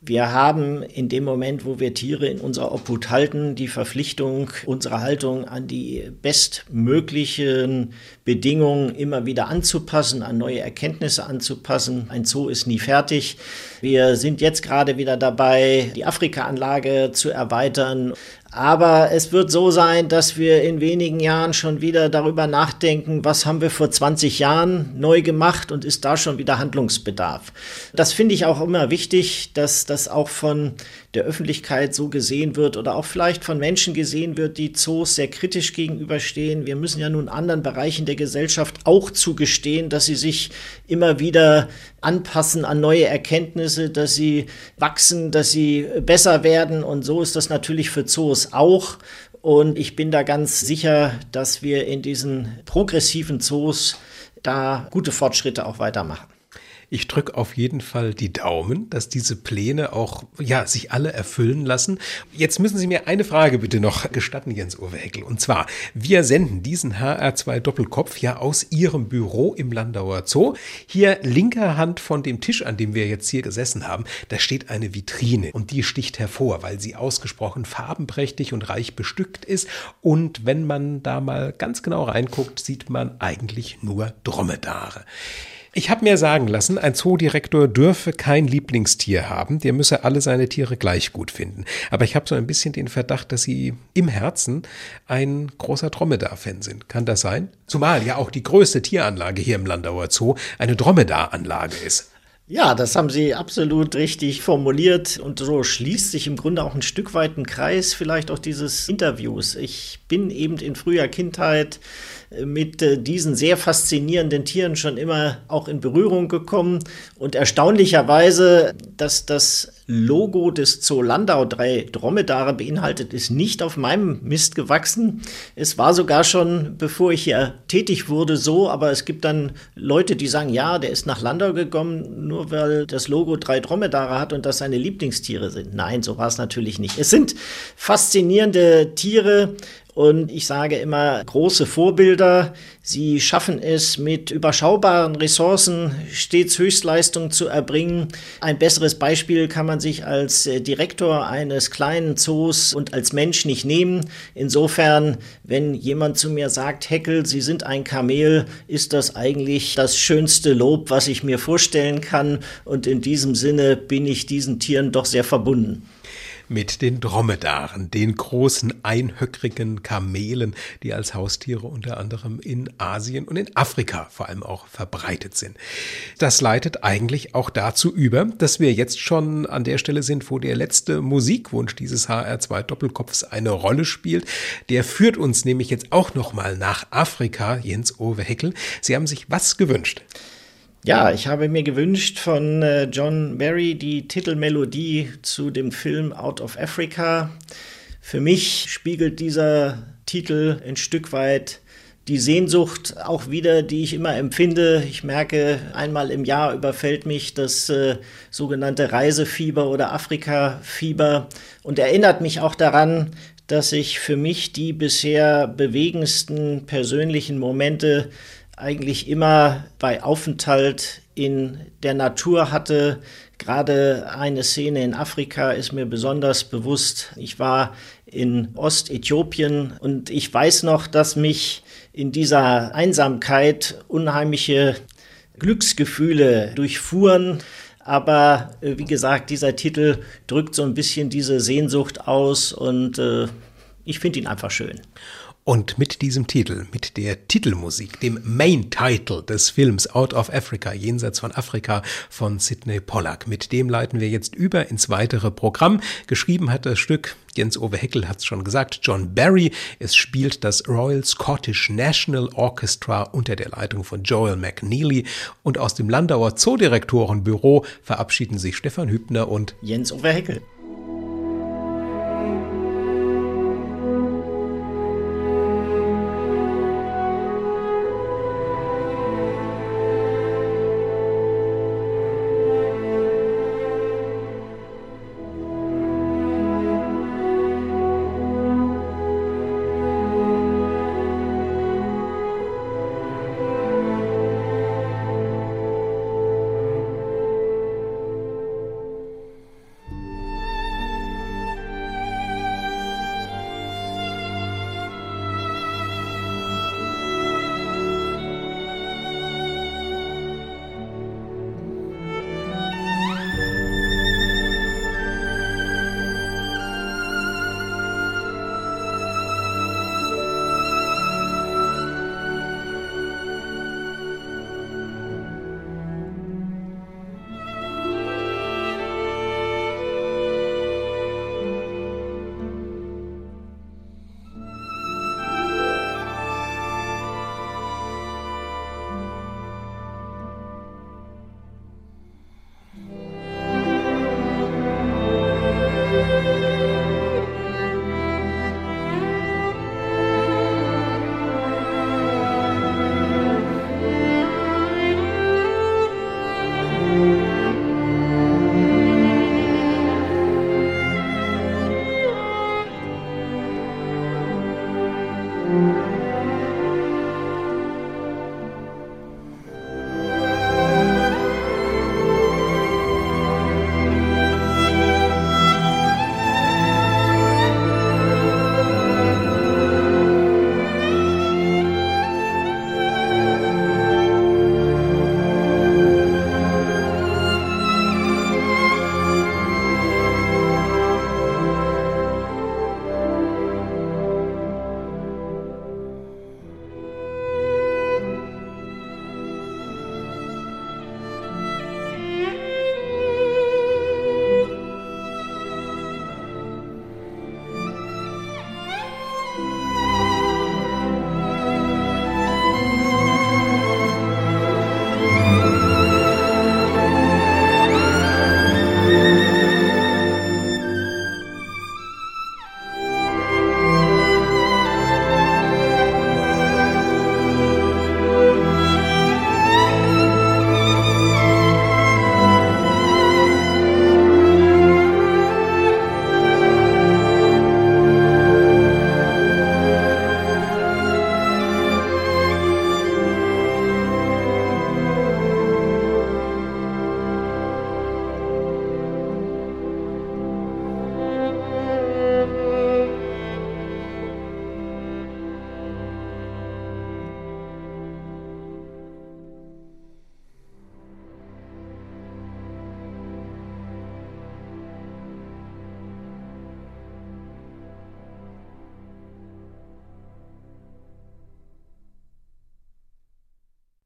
Wir haben in dem Moment, wo wir Tiere in unserer Obhut halten, die Verpflichtung, unsere Haltung an die bestmöglichen Bedingungen immer wieder anzupassen, an neue Erkenntnisse anzupassen. Ein Zoo ist nie fertig. Wir sind jetzt gerade wieder dabei, die Afrika-Anlage zu erweitern. Aber es wird so sein, dass wir in wenigen Jahren schon wieder darüber nachdenken, was haben wir vor 20 Jahren neu gemacht und ist da schon wieder Handlungsbedarf. Das finde ich auch immer wichtig, dass das auch von der Öffentlichkeit so gesehen wird oder auch vielleicht von Menschen gesehen wird, die Zoos sehr kritisch gegenüberstehen. Wir müssen ja nun anderen Bereichen der Gesellschaft auch zugestehen, dass sie sich immer wieder anpassen an neue Erkenntnisse, dass sie wachsen, dass sie besser werden. Und so ist das natürlich für Zoos auch. Und ich bin da ganz sicher, dass wir in diesen progressiven Zoos da gute Fortschritte auch weitermachen. Ich drücke auf jeden Fall die Daumen, dass diese Pläne auch, ja, sich alle erfüllen lassen. Jetzt müssen Sie mir eine Frage bitte noch gestatten, Jens Uwe Heckel. Und zwar, wir senden diesen HR2 Doppelkopf ja aus Ihrem Büro im Landauer Zoo. Hier linker Hand von dem Tisch, an dem wir jetzt hier gesessen haben, da steht eine Vitrine und die sticht hervor, weil sie ausgesprochen farbenprächtig und reich bestückt ist. Und wenn man da mal ganz genau reinguckt, sieht man eigentlich nur Dromedare. Ich habe mir sagen lassen, ein Zoodirektor dürfe kein Lieblingstier haben, der müsse alle seine Tiere gleich gut finden. Aber ich habe so ein bisschen den Verdacht, dass Sie im Herzen ein großer Dromedar-Fan sind. Kann das sein? Zumal ja auch die größte Tieranlage hier im Landauer Zoo eine Dromedar-Anlage ist. Ja, das haben Sie absolut richtig formuliert und so schließt sich im Grunde auch ein Stück weit ein Kreis vielleicht auch dieses Interviews. Ich bin eben in früher Kindheit mit äh, diesen sehr faszinierenden Tieren schon immer auch in Berührung gekommen. Und erstaunlicherweise, dass das Logo des Zoo Landau drei Dromedare beinhaltet, ist nicht auf meinem Mist gewachsen. Es war sogar schon, bevor ich hier tätig wurde, so, aber es gibt dann Leute, die sagen, ja, der ist nach Landau gekommen, nur weil das Logo drei Dromedare hat und das seine Lieblingstiere sind. Nein, so war es natürlich nicht. Es sind faszinierende Tiere, und ich sage immer, große Vorbilder, sie schaffen es mit überschaubaren Ressourcen stets Höchstleistung zu erbringen. Ein besseres Beispiel kann man sich als äh, Direktor eines kleinen Zoos und als Mensch nicht nehmen. Insofern, wenn jemand zu mir sagt, Heckel, Sie sind ein Kamel, ist das eigentlich das schönste Lob, was ich mir vorstellen kann. Und in diesem Sinne bin ich diesen Tieren doch sehr verbunden mit den Dromedaren, den großen einhöckrigen Kamelen, die als Haustiere unter anderem in Asien und in Afrika vor allem auch verbreitet sind. Das leitet eigentlich auch dazu über, dass wir jetzt schon an der Stelle sind, wo der letzte Musikwunsch dieses HR2 Doppelkopfs eine Rolle spielt. Der führt uns nämlich jetzt auch nochmal nach Afrika, Jens Ove Heckel. Sie haben sich was gewünscht? Ja, ich habe mir gewünscht von äh, John Barry die Titelmelodie zu dem Film Out of Africa. Für mich spiegelt dieser Titel ein Stück weit die Sehnsucht auch wieder, die ich immer empfinde. Ich merke, einmal im Jahr überfällt mich das äh, sogenannte Reisefieber oder Afrika-Fieber und erinnert mich auch daran, dass ich für mich die bisher bewegendsten persönlichen Momente eigentlich immer bei Aufenthalt in der Natur hatte. Gerade eine Szene in Afrika ist mir besonders bewusst. Ich war in Ostäthiopien und ich weiß noch, dass mich in dieser Einsamkeit unheimliche Glücksgefühle durchfuhren. Aber äh, wie gesagt, dieser Titel drückt so ein bisschen diese Sehnsucht aus und äh, ich finde ihn einfach schön. Und mit diesem Titel, mit der Titelmusik, dem Main Title des Films Out of Africa, jenseits von Afrika von Sidney Pollack, mit dem leiten wir jetzt über ins weitere Programm. Geschrieben hat das Stück, Jens Ove Heckel hat es schon gesagt, John Barry. Es spielt das Royal Scottish National Orchestra unter der Leitung von Joel McNeely. Und aus dem Landauer Zoodirektorenbüro verabschieden sich Stefan Hübner und Jens Ove Heckel.